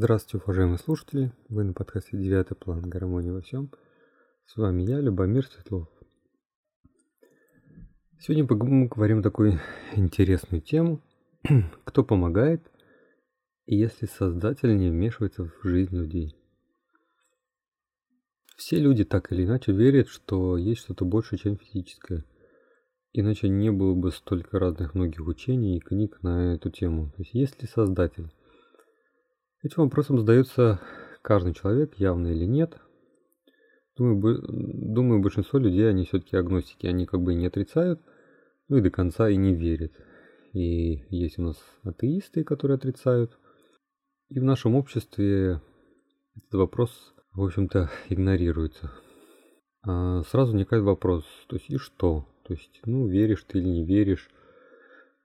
Здравствуйте, уважаемые слушатели! Вы на подкасте «Девятый план. Гармония во всем». С вами я, Любомир Светлов. Сегодня мы поговорим такую интересную тему. Кто помогает, если Создатель не вмешивается в жизнь людей. Все люди так или иначе верят, что есть что-то больше, чем физическое. Иначе не было бы столько разных многих учений и книг на эту тему. То есть есть ли Создатель? Этим вопросом задается каждый человек, явно или нет. Думаю, думаю большинство людей, они все-таки агностики, они как бы не отрицают, ну и до конца и не верят. И есть у нас атеисты, которые отрицают. И в нашем обществе этот вопрос, в общем-то, игнорируется. А сразу возникает вопрос, то есть и что? То есть, ну, веришь ты или не веришь,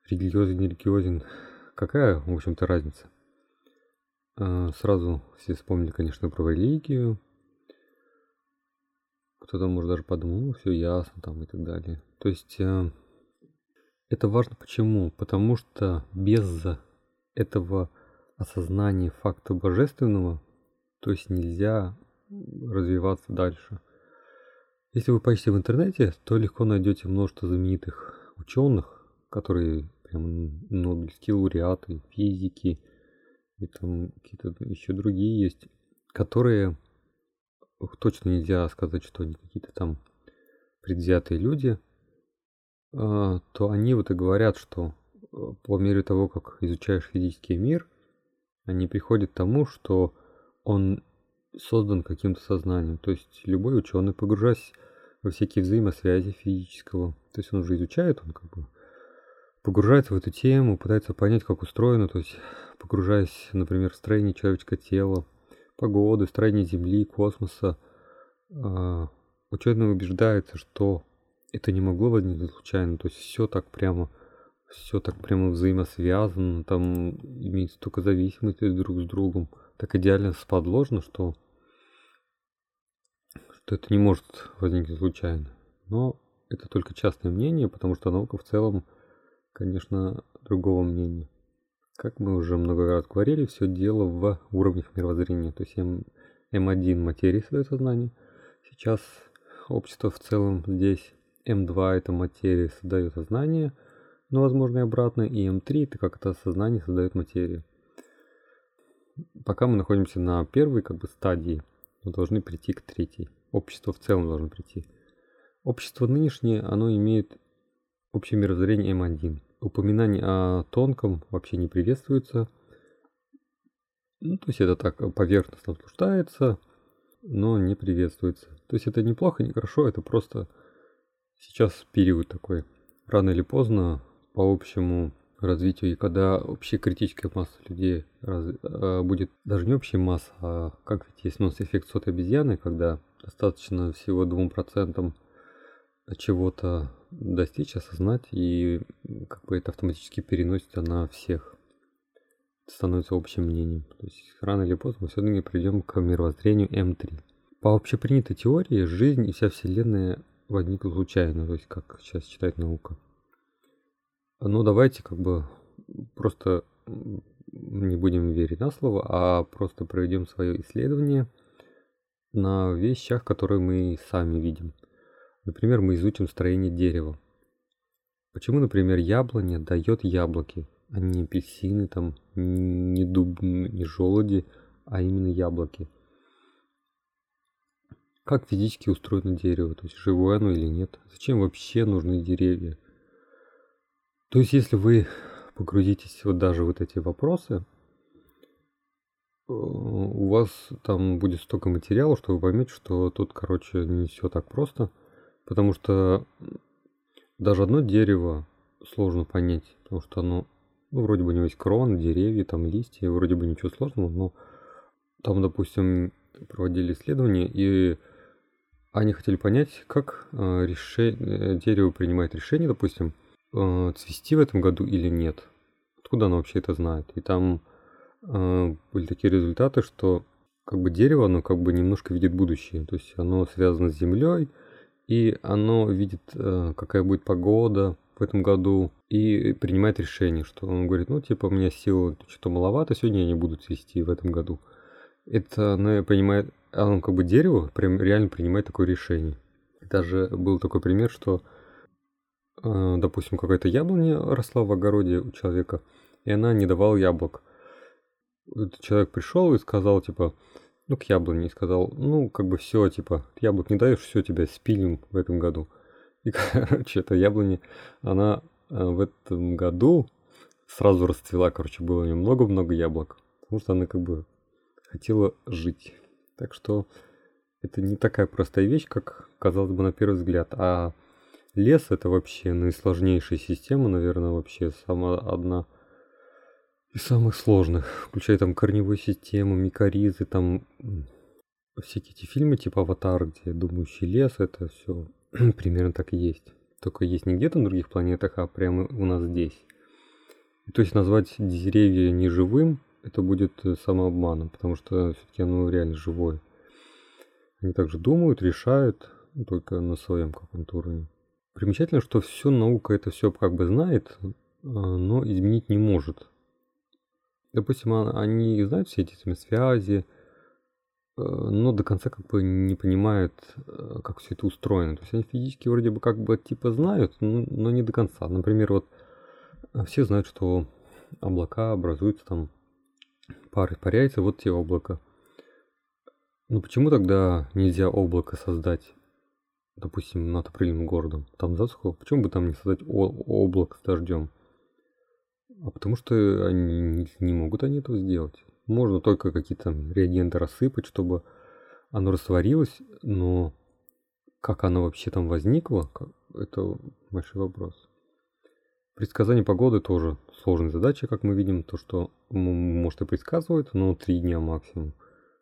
религиозен, не религиозен, какая, в общем-то, разница? А, сразу все вспомнили, конечно, про религию. Кто-то может даже подумал, все ясно там и так далее. То есть э, это важно почему? Потому что без этого осознания факта божественного, то есть нельзя развиваться дальше. Если вы поищете в интернете, то легко найдете множество знаменитых ученых, которые прям Нобелевские лауреаты, физики, и там какие-то еще другие есть, которые точно нельзя сказать, что они какие-то там предвзятые люди, а, то они вот и говорят, что э, по мере того, как изучаешь физический мир, они приходят к тому, что он создан каким-то сознанием. То есть любой ученый, погружаясь во всякие взаимосвязи физического, то есть он уже изучает, он как бы погружается в эту тему, пытается понять, как устроено, то есть погружаясь, например, в строение человеческого тела, погоды, строение Земли, космоса, а, ученый убеждается, что это не могло возникнуть случайно, то есть все так прямо, все так прямо взаимосвязано, там имеет столько зависимости друг с другом, так идеально сподложно, что, что это не может возникнуть случайно. Но это только частное мнение, потому что наука в целом конечно, другого мнения. Как мы уже много раз говорили, все дело в уровнях мировоззрения. То есть М, М1 материи создает сознание. Сейчас общество в целом здесь М2 это материя создает сознание, но возможно и обратно. И М3 это как это сознание создает материю. Пока мы находимся на первой как бы стадии, мы должны прийти к третьей. Общество в целом должно прийти. Общество нынешнее, оно имеет Общее мировоззрение М1. Упоминание о тонком вообще не приветствуется. Ну, то есть это так поверхностно обсуждается, но не приветствуется. То есть это неплохо, не хорошо, это просто сейчас период такой. Рано или поздно по общему развитию, и когда общая критическая масса людей раз, э, будет даже не общая масса, а как ведь есть у нас эффект сотой обезьяны, когда достаточно всего 2% чего-то достичь, осознать, и как бы это автоматически переносится на всех. Это становится общим мнением. То есть рано или поздно мы все-таки придем к мировоззрению М3. По общепринятой теории жизнь и вся Вселенная возникла случайно, то есть как сейчас читает наука. Ну давайте как бы просто не будем верить на слово, а просто проведем свое исследование на вещах, которые мы сами видим. Например, мы изучим строение дерева. Почему, например, яблоня дает яблоки, а не апельсины, там, не дуб, не желуди, а именно яблоки? Как физически устроено дерево, то есть живое оно или нет? Зачем вообще нужны деревья? То есть, если вы погрузитесь вот даже вот эти вопросы, э, у вас там будет столько материала, что вы поймете, что тут, короче, не все так просто – Потому что даже одно дерево сложно понять, потому что оно, ну, вроде бы у него есть крона, деревья, там листья, вроде бы ничего сложного, но там, допустим, проводили исследования, и они хотели понять, как э, решение, дерево принимает решение, допустим, э, цвести в этом году или нет. Откуда оно вообще это знает? И там э, были такие результаты, что как бы дерево, оно как бы немножко видит будущее. То есть оно связано с землей, и оно видит, э, какая будет погода, в этом году и принимает решение, что он говорит, ну, типа, у меня сил что-то маловато, сегодня я не буду цвести в этом году. Это она понимает, а он как бы дерево прям реально принимает такое решение. Даже был такой пример, что, э, допустим, какая-то яблоня росла в огороде у человека, и она не давала яблок. Этот человек пришел и сказал, типа, ну, к яблоне, и сказал, ну, как бы все, типа, яблок не даешь, все, тебя спилим в этом году. И, короче, эта яблоня, она э, в этом году сразу расцвела, короче, было у нее много-много яблок, потому что она как бы хотела жить. Так что это не такая простая вещь, как казалось бы на первый взгляд. А лес это вообще наисложнейшая система, наверное, вообще самая одна из самых сложных. Включая там корневую систему, микоризы, там всякие эти фильмы типа «Аватар», где думающий лес, это все примерно так и есть. Только есть не где-то на других планетах, а прямо у нас здесь. И, то есть назвать деревья неживым, это будет э, самообманом, потому что все-таки оно реально живое. Они также думают, решают, ну, только на своем каком-то уровне. Примечательно, что все наука это все как бы знает, а, но изменить не может. Допустим, а, они знают все эти связи, Э, но до конца как бы не понимают, э, как все это устроено. То есть они физически вроде бы как бы типа знают, но не до конца. Например, вот э, все знают, что облака образуются там, пар испаряется, вот те облака. Но почему тогда нельзя облако создать, допустим, над определенным городом? Там засуха, почему бы там не создать облако с дождем? А потому что они не, могут они этого сделать. Можно только какие-то реагенты рассыпать, чтобы оно растворилось, но как оно вообще там возникло, это большой вопрос. Предсказание погоды тоже сложная задача, как мы видим, то, что может и предсказывает, но три дня максимум.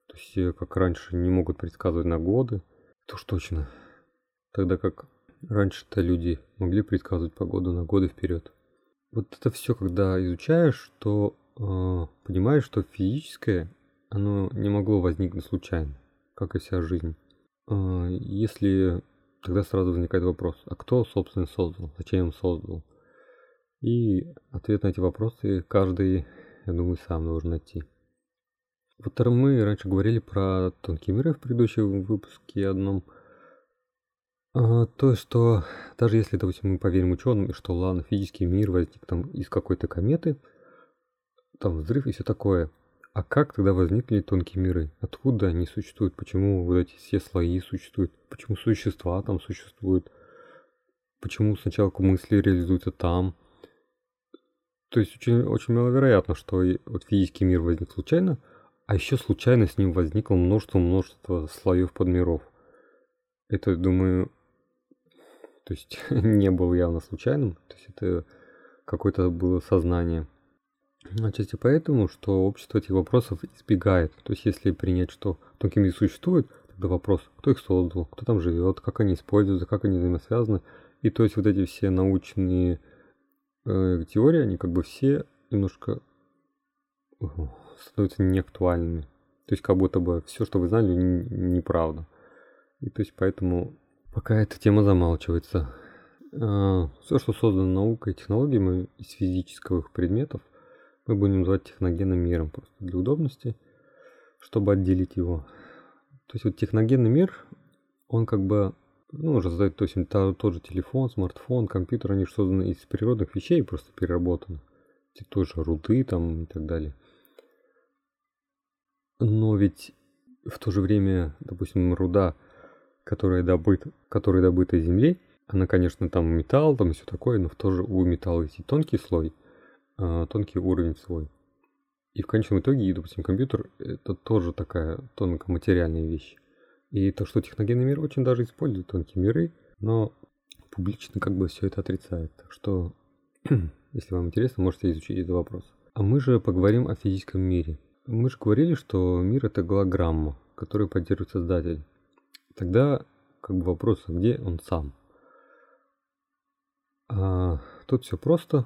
То есть, э, как раньше не могут предсказывать на годы, то уж точно. Тогда как раньше-то люди могли предсказывать погоду на годы вперед. Вот это все, когда изучаешь, то а, понимаешь, что физическое, оно не могло возникнуть случайно, как и вся жизнь. А, если тогда сразу возникает вопрос, а кто, собственно, создал, зачем создал? И ответ на эти вопросы каждый, я думаю, сам должен найти. Вот мы раньше говорили про тонкие миры в предыдущем выпуске одном. А, то, что даже если, допустим, мы поверим ученым, что ладно, физический мир возник там из какой-то кометы – там взрыв и все такое. А как тогда возникли тонкие миры? Откуда они существуют? Почему вот эти все слои существуют? Почему существа там существуют? Почему сначала мысли реализуются там? То есть очень, очень маловероятно, что вот физический мир возник случайно, а еще случайно с ним возникло множество-множество слоев подмиров. Это, думаю, то есть не было явно случайным, то есть это какое-то было сознание. Отчасти поэтому, что общество этих вопросов избегает. То есть, если принять, что тонкие миры существуют, тогда вопрос, кто их создал, кто там живет, как они используются, как они взаимосвязаны. И то есть вот эти все научные э, теории, они как бы все немножко становятся неактуальными. То есть как будто бы все, что вы знали, неправда. И то есть поэтому пока эта тема замалчивается. Э, все, что создано наукой и технологиями из физических предметов, мы будем называть техногенным миром просто для удобности, чтобы отделить его. То есть вот техногенный мир, он как бы, ну, уже задает, то есть тот же телефон, смартфон, компьютер, они же созданы из природных вещей, просто переработаны. Те тоже руды там и так далее. Но ведь в то же время, допустим, руда, которая добыта, которая добыта из земли, она, конечно, там металл, там и все такое, но в то же у металла есть и тонкий слой, а, тонкий уровень свой. И в конечном итоге, допустим, компьютер это тоже такая тонкоматериальная вещь. И то, что техногенный мир очень даже использует тонкие миры, но публично как бы все это отрицает. Так что, если вам интересно, можете изучить этот вопрос. А мы же поговорим о физическом мире. Мы же говорили, что мир это голограмма, которую поддерживает создатель. Тогда как бы вопрос, а где он сам? А, тут все просто,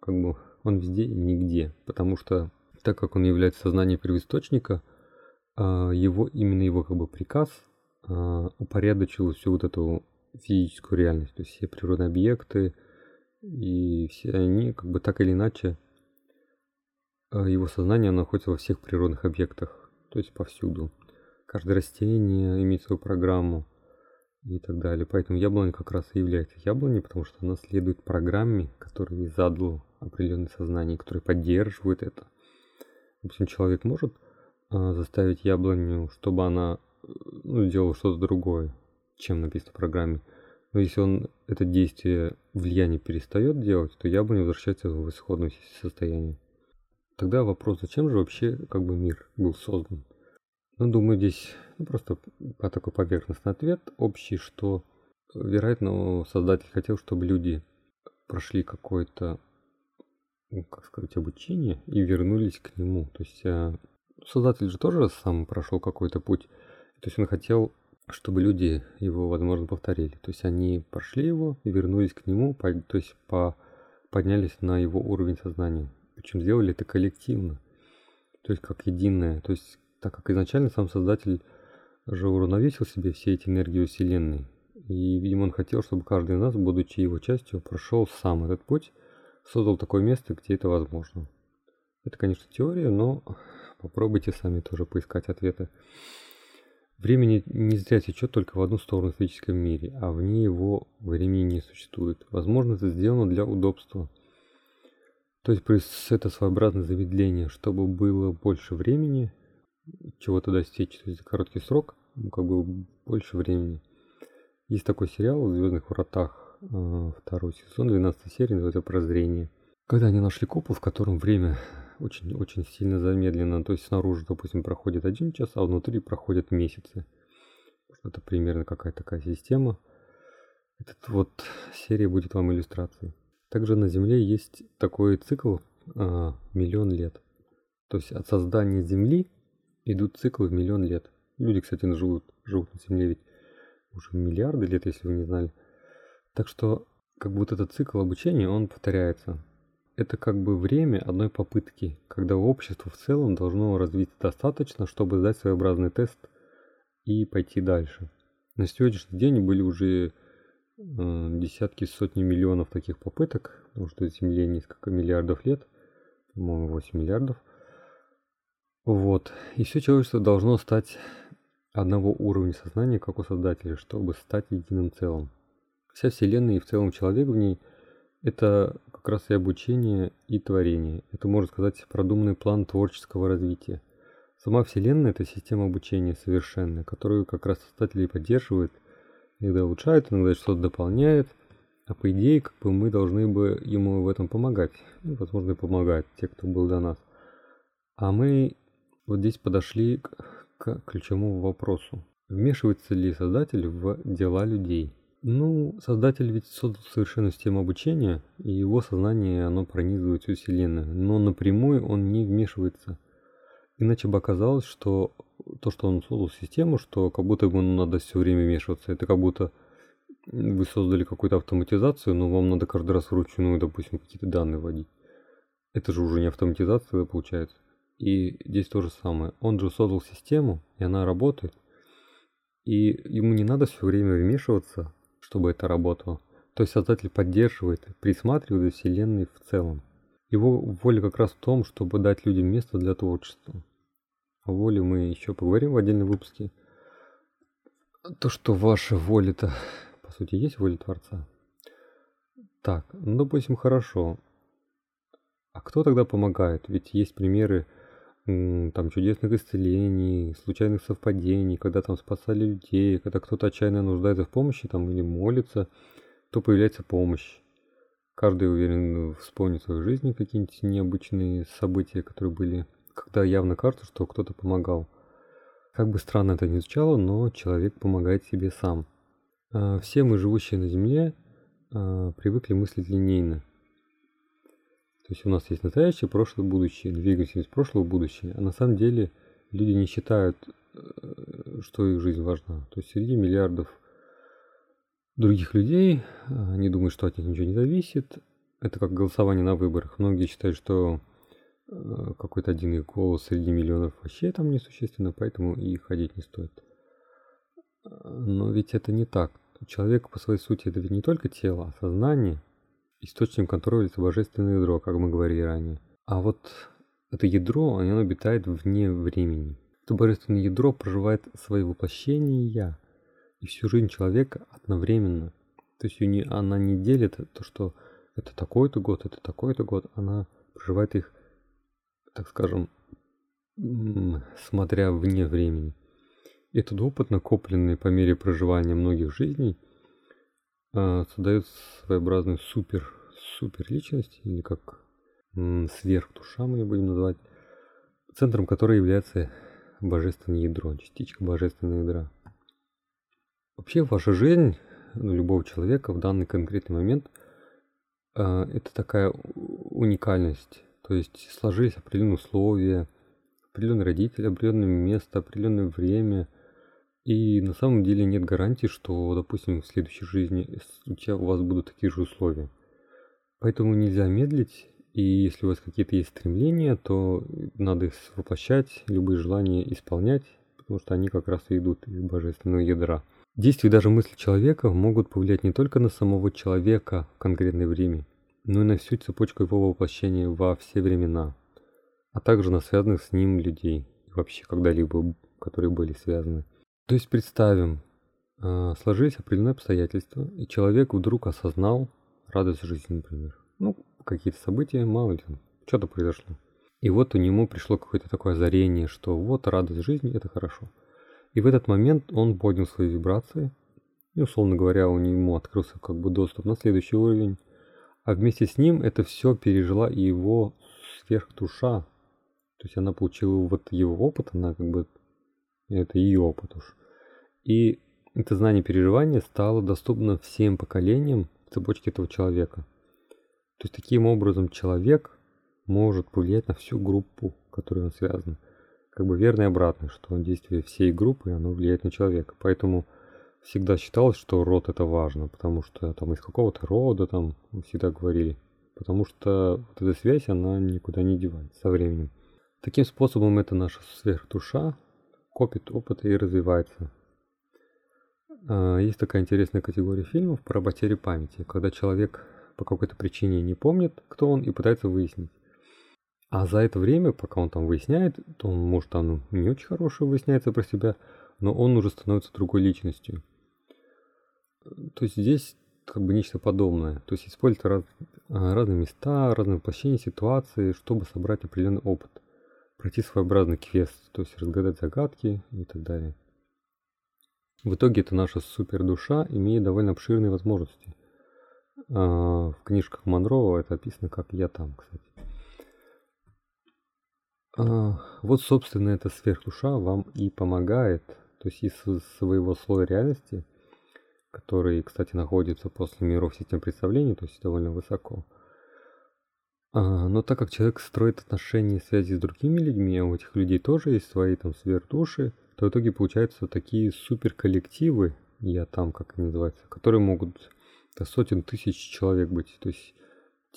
как бы он везде и нигде, потому что так как он является сознанием первоисточника, а, его именно его как бы приказ а, упорядочил всю вот эту физическую реальность, то есть все природные объекты И все они, как бы так или иначе, э, его сознание находится во всех природных объектах, то есть повсюду. Каждое растение имеет свою программу и так далее. Поэтому яблоня как раз и является яблоней, потому что она следует программе, которую задал определенное сознание, которое поддерживает это. Допустим, человек может э, заставить яблоню, чтобы она ну, делала что-то другое, чем написано в программе. Но если он это действие влияние перестает делать, то яблоня возвращается в исходное состояние. Тогда вопрос, зачем же вообще как бы мир был создан? Ну, думаю, здесь ну, просто по такой поверхностный ответ общий, что, вероятно, создатель хотел, чтобы люди прошли какое-то, ну, как сказать, обучение и вернулись к нему. То есть э, создатель же тоже сам прошел какой-то путь. То есть он хотел, чтобы люди его, возможно, повторили. То есть они прошли его и вернулись к нему, то есть по, поднялись на его уровень сознания. Причем сделали это коллективно. То есть как единое. То есть так как изначально сам создатель же уравновесил себе все эти энергии Вселенной. И, видимо, он хотел, чтобы каждый из нас, будучи его частью, прошел сам этот путь, создал такое место, где это возможно. Это, конечно, теория, но попробуйте сами тоже поискать ответы. Времени не зря течет только в одну сторону в физическом мире, а вне его времени не существует. Возможно, это сделано для удобства. То есть это своеобразное замедление, чтобы было больше времени, чего-то достичь, то есть за короткий срок, ну, как бы больше времени. Есть такой сериал в Звездных вратах, э, второй сезон, 12 серия, называется «Прозрение». Когда они нашли купол, в котором время очень-очень сильно замедлено, то есть снаружи, допустим, проходит один час, а внутри проходят месяцы. Это примерно какая-то такая система. Этот вот серия будет вам иллюстрацией. Также на Земле есть такой цикл а, миллион лет. То есть от создания Земли идут циклы в миллион лет. Люди, кстати, живут, живут на Земле ведь уже миллиарды лет, если вы не знали. Так что, как будто этот цикл обучения, он повторяется. Это как бы время одной попытки, когда общество в целом должно развиться достаточно, чтобы сдать своеобразный тест и пойти дальше. На сегодняшний день были уже э, десятки, сотни миллионов таких попыток, потому что Земле несколько миллиардов лет, по-моему, 8 миллиардов – вот. И все человечество должно стать одного уровня сознания, как у Создателя, чтобы стать единым целым. Вся Вселенная и в целом человек в ней – это как раз и обучение, и творение. Это, можно сказать, продуманный план творческого развития. Сама Вселенная – это система обучения совершенная, которую как раз Создатель и поддерживает, иногда улучшает, иногда что-то дополняет, а по идее, как бы мы должны бы ему в этом помогать. Ну, возможно, и помогать те, кто был до нас. А мы вот здесь подошли к, к ключевому вопросу. Вмешивается ли создатель в дела людей? Ну, создатель ведь создал совершенную систему обучения, и его сознание, оно пронизывает всю Вселенную, но напрямую он не вмешивается. Иначе бы оказалось, что то, что он создал систему, что как будто ему надо все время вмешиваться, это как будто вы создали какую-то автоматизацию, но вам надо каждый раз вручную, допустим, какие-то данные вводить. Это же уже не автоматизация получается. И здесь то же самое. Он же создал систему, и она работает. И ему не надо все время вмешиваться, чтобы это работало. То есть создатель поддерживает, присматривает за Вселенной в целом. Его воля как раз в том, чтобы дать людям место для творчества. О воле мы еще поговорим в отдельном выпуске. То, что ваша воля-то, по сути, есть воля Творца. Так, ну, допустим, хорошо. А кто тогда помогает? Ведь есть примеры там чудесных исцелений, случайных совпадений, когда там спасали людей, когда кто-то отчаянно нуждается в помощи там или молится, то появляется помощь. Каждый уверен вспомнит в своей жизни какие-нибудь необычные события, которые были, когда явно кажется, что кто-то помогал. Как бы странно это ни звучало, но человек помогает себе сам. А, все мы, живущие на Земле, а, привыкли мыслить линейно. То есть у нас есть настоящее, прошлое, будущее, двигаемся из прошлого в будущее. А на самом деле люди не считают, э, что их жизнь важна. То есть среди миллиардов других людей, они думают, что от них ничего не зависит. Это как голосование на выборах. Многие считают, что э, какой-то один их голос среди миллионов вообще там несущественно, поэтому и ходить не стоит. Но ведь это не так. Человек по своей сути это ведь не только тело, а сознание – источником которого является божественное ядро, как мы говорили ранее. А вот это ядро, оно обитает вне времени. Это божественное ядро проживает свои воплощения и всю жизнь человека одновременно. То есть она не делит то, что это такой-то год, это такой-то год. Она проживает их, так скажем, смотря вне времени. Этот опыт, накопленный по мере проживания многих жизней, а, создает своеобразную супер, супер личность, или как сверхдуша мы ее будем называть, центром которой является божественное ядро, частичка божественного ядра. Вообще ваша жизнь ну, любого человека в данный конкретный момент э, это такая уникальность. То есть сложились определенные условия, определенные родители, определенное место, определенное время. И на самом деле нет гарантии, что, допустим, в следующей жизни у вас будут такие же условия. Поэтому нельзя медлить, и если у вас какие-то есть стремления, то надо их воплощать, любые желания исполнять, потому что они как раз и идут из божественного ядра. Действия даже мысли человека могут повлиять не только на самого человека в конкретное время, но и на всю цепочку его воплощения во все времена, а также на связанных с ним людей, вообще когда-либо, которые были связаны. То есть представим, а, сложились определенные обстоятельства, и человек вдруг осознал радость жизни, например. Ну, какие-то события, мало ли, что-то произошло. И вот у него пришло какое-то такое озарение, что вот радость жизни – это хорошо – и в этот момент он поднял свои вибрации, и, условно говоря, у него открылся как бы доступ на следующий уровень. А вместе с ним это все пережила и его сверхдуша. То есть она получила вот его опыт, она как бы... Это ее опыт уж. И это знание переживания стало доступно всем поколениям в цепочке этого человека. То есть таким образом человек может повлиять на всю группу, которой он связан как бы верно и обратно, что действие всей группы, оно влияет на человека. Поэтому всегда считалось, что род это важно, потому что там из какого-то рода там всегда говорили. Потому что вот эта связь, она никуда не девается со временем. Таким способом это наша сверхдуша копит опыт и развивается. А, есть такая интересная категория фильмов про потери памяти, когда человек по какой-то причине не помнит, кто он, и пытается выяснить. А за это время, пока он там выясняет, то он, может, там не очень хорошее выясняется про себя, но он уже становится другой личностью. То есть здесь как бы нечто подобное. То есть используют раз, разные места, разные воплощения ситуации, чтобы собрать определенный опыт. Пройти своеобразный квест, то есть разгадать загадки и так далее. В итоге это наша супер душа имеет довольно обширные возможности. А, в книжках Монрова это описано как «Я там», кстати. А, вот, собственно, эта сверхдуша вам и помогает, то есть из своего слоя реальности, который, кстати, находится после миров систем представлений, то есть довольно высоко. А, но так как человек строит отношения и связи с другими людьми, а у этих людей тоже есть свои там сверхдуши, то в итоге получаются такие суперколлективы, я там, как они называются, которые могут до сотен тысяч человек быть. То есть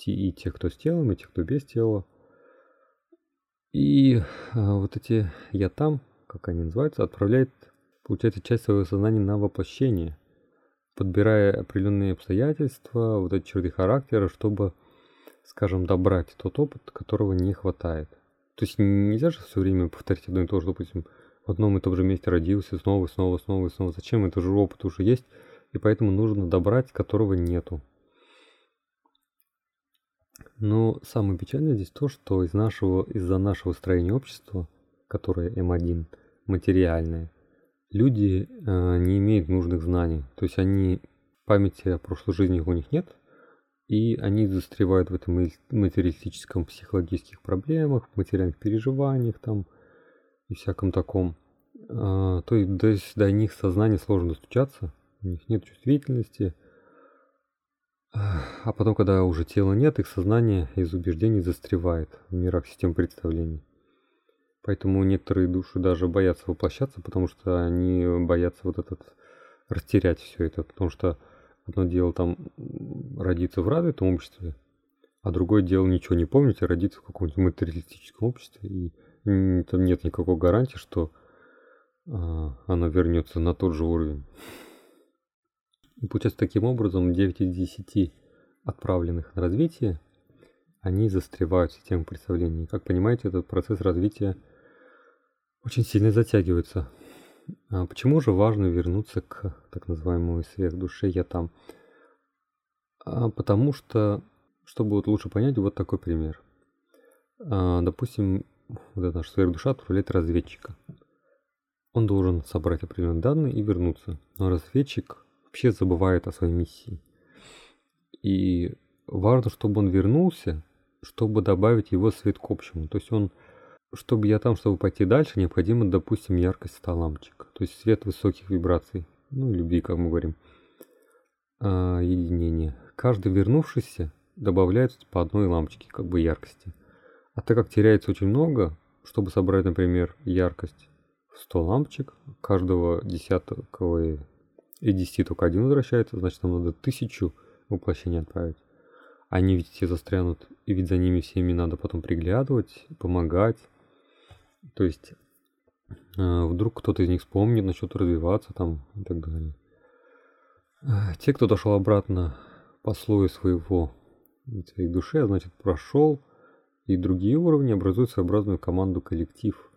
и те, кто с телом, и те, кто без тела. И а, вот эти «я там», как они называются, отправляет, получается, часть своего сознания на воплощение, подбирая определенные обстоятельства, вот эти черты характера, чтобы, скажем, добрать тот опыт, которого не хватает. То есть нельзя же все время повторить одно и то же, допустим, в одном и том же месте родился, снова, снова, снова, снова. Зачем? Это же опыт уже есть, и поэтому нужно добрать, которого нету. Но самое печальное здесь то, что из нашего, из-за нашего строения общества, которое М1, материальное, люди э, не имеют нужных знаний. То есть они памяти о прошлой жизни у них нет, и они застревают в этом материалистическом психологических проблемах, материальных переживаниях там и всяком таком. А, то есть до, до них сознание сложно достучаться, у них нет чувствительности, а потом, когда уже тела нет, их сознание из убеждений застревает в мирах систем представлений. Поэтому некоторые души даже боятся воплощаться, потому что они боятся вот этот растерять все это. Потому что одно дело там родиться в развитом обществе, а другое дело ничего не помнить, а родиться в каком-нибудь материалистическом обществе. И там нет никакой гарантии, что а, оно вернется на тот же уровень. И получается таким образом 9 из 10 отправленных на развитие, они застревают в системах представлений. Как понимаете, этот процесс развития очень сильно затягивается. А почему же важно вернуться к так называемому сверхдуше «я там»? А потому что, чтобы вот лучше понять, вот такой пример. А, допустим, вот эта наша сверхдуша отправляет разведчика. Он должен собрать определенные данные и вернуться. Но разведчик вообще забывает о своей миссии. И важно, чтобы он вернулся, чтобы добавить его свет к общему. То есть он, чтобы я там, чтобы пойти дальше, необходимо, допустим, яркость 100 лампочек. То есть свет высоких вибраций. Ну, любви, как мы говорим. А, единение. Каждый вернувшийся добавляет по одной лампочке, как бы яркости. А так как теряется очень много, чтобы собрать, например, яркость 100 лампочек, каждого десятого и 10 только один возвращается, значит нам надо тысячу воплощений отправить. Они ведь все застрянут, и ведь за ними всеми надо потом приглядывать, помогать. То есть э, вдруг кто-то из них вспомнит, начнет развиваться там и так далее. Те, кто дошел обратно по слою своего, своей души, значит прошел, и другие уровни образуют своеобразную команду коллектив –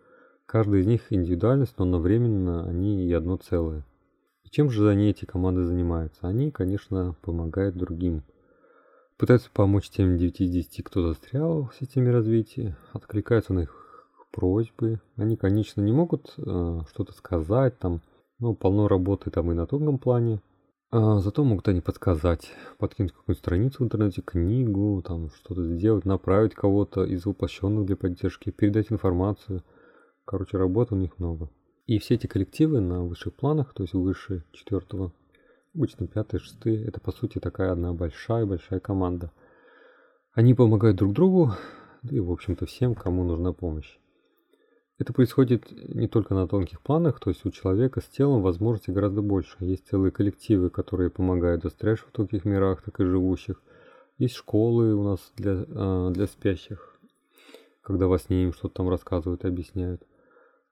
Каждая из них индивидуальность, но одновременно они и одно целое. И чем же они, эти команды, занимаются? Они, конечно, помогают другим. Пытаются помочь тем 9 из 10, кто застрял в системе развития, откликаются на их просьбы. Они, конечно, не могут э, что-то сказать, там, ну, полно работы там и на тонком плане. А зато могут они подсказать, подкинуть какую-нибудь страницу в интернете, книгу, там, что-то сделать, направить кого-то из воплощенных для поддержки, передать информацию – Короче, работы у них много. И все эти коллективы на высших планах, то есть выше четвертого, обычно пятый, шестый, это по сути такая одна большая-большая команда. Они помогают друг другу, да и в общем-то всем, кому нужна помощь. Это происходит не только на тонких планах, то есть у человека с телом возможностей гораздо больше. Есть целые коллективы, которые помогают застрявшим в тонких мирах, так и живущих. Есть школы у нас для, а, для спящих, когда во сне им что-то там рассказывают и объясняют.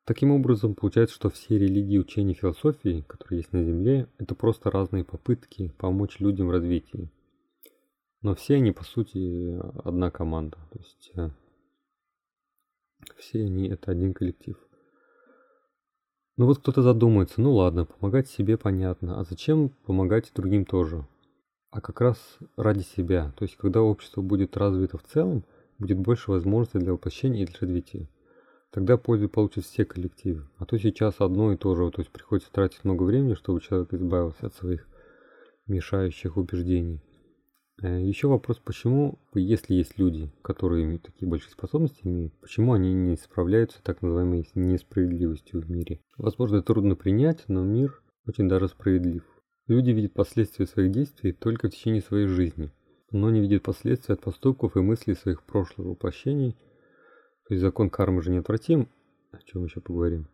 Таким образом, получается, что все религии, учения, философии, которые есть на Земле, это просто разные попытки помочь людям в развитии. Но все они, по сути, одна команда. То есть э, все они это один коллектив. Ну вот кто-то задумается, ну ладно, помогать себе понятно, а зачем помогать другим тоже? А как раз ради себя. То есть когда общество будет развито в целом, будет больше возможностей для воплощения и для развития. Тогда пользу получат все коллективы. А то сейчас одно и то же, то есть приходится тратить много времени, чтобы человек избавился от своих мешающих убеждений. Э, Еще вопрос, почему, если есть люди, которые имеют такие большие способности, имеют, почему они не справляются с так называемой несправедливостью в мире? Возможно, трудно принять, но мир очень даже справедлив. Люди видят последствия своих действий только в течение своей жизни, но не видят последствий от поступков и мыслей своих прошлых воплощений – то есть закон кармы же неотвратим, о чем еще поговорим.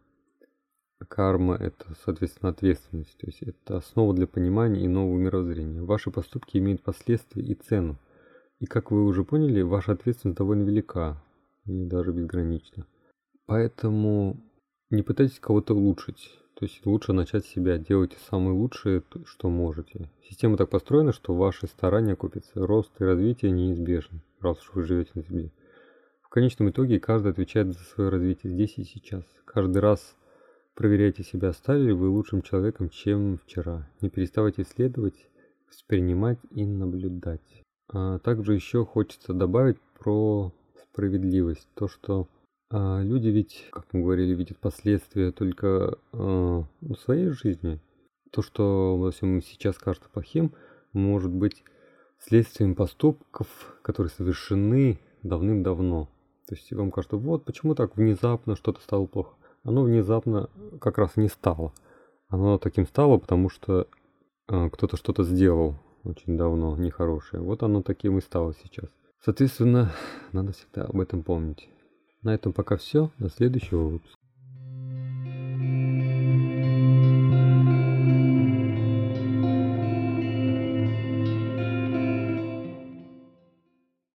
Карма – это, соответственно, ответственность, то есть это основа для понимания и нового мировоззрения. Ваши поступки имеют последствия и цену. И как вы уже поняли, ваша ответственность довольно велика и даже безгранична. Поэтому не пытайтесь кого-то улучшить. То есть лучше начать с себя, делайте самое лучшее, что можете. Система так построена, что ваши старания купятся, рост и развитие неизбежны, раз уж вы живете на Земле конечном итоге каждый отвечает за свое развитие здесь и сейчас. Каждый раз проверяйте себя, стали ли вы лучшим человеком, чем вчера. Не переставайте исследовать, воспринимать и наблюдать. А также еще хочется добавить про справедливость. То, что а, люди ведь, как мы говорили, видят последствия только а, в своей жизни. То, что во всем сейчас кажется плохим, может быть следствием поступков, которые совершены давным-давно. То есть вам кажется, вот почему так внезапно что-то стало плохо. Оно внезапно как раз не стало. Оно таким стало, потому что э, кто-то что-то сделал очень давно нехорошее. Вот оно таким и стало сейчас. Соответственно, надо всегда об этом помнить. На этом пока все. До следующего выпуска.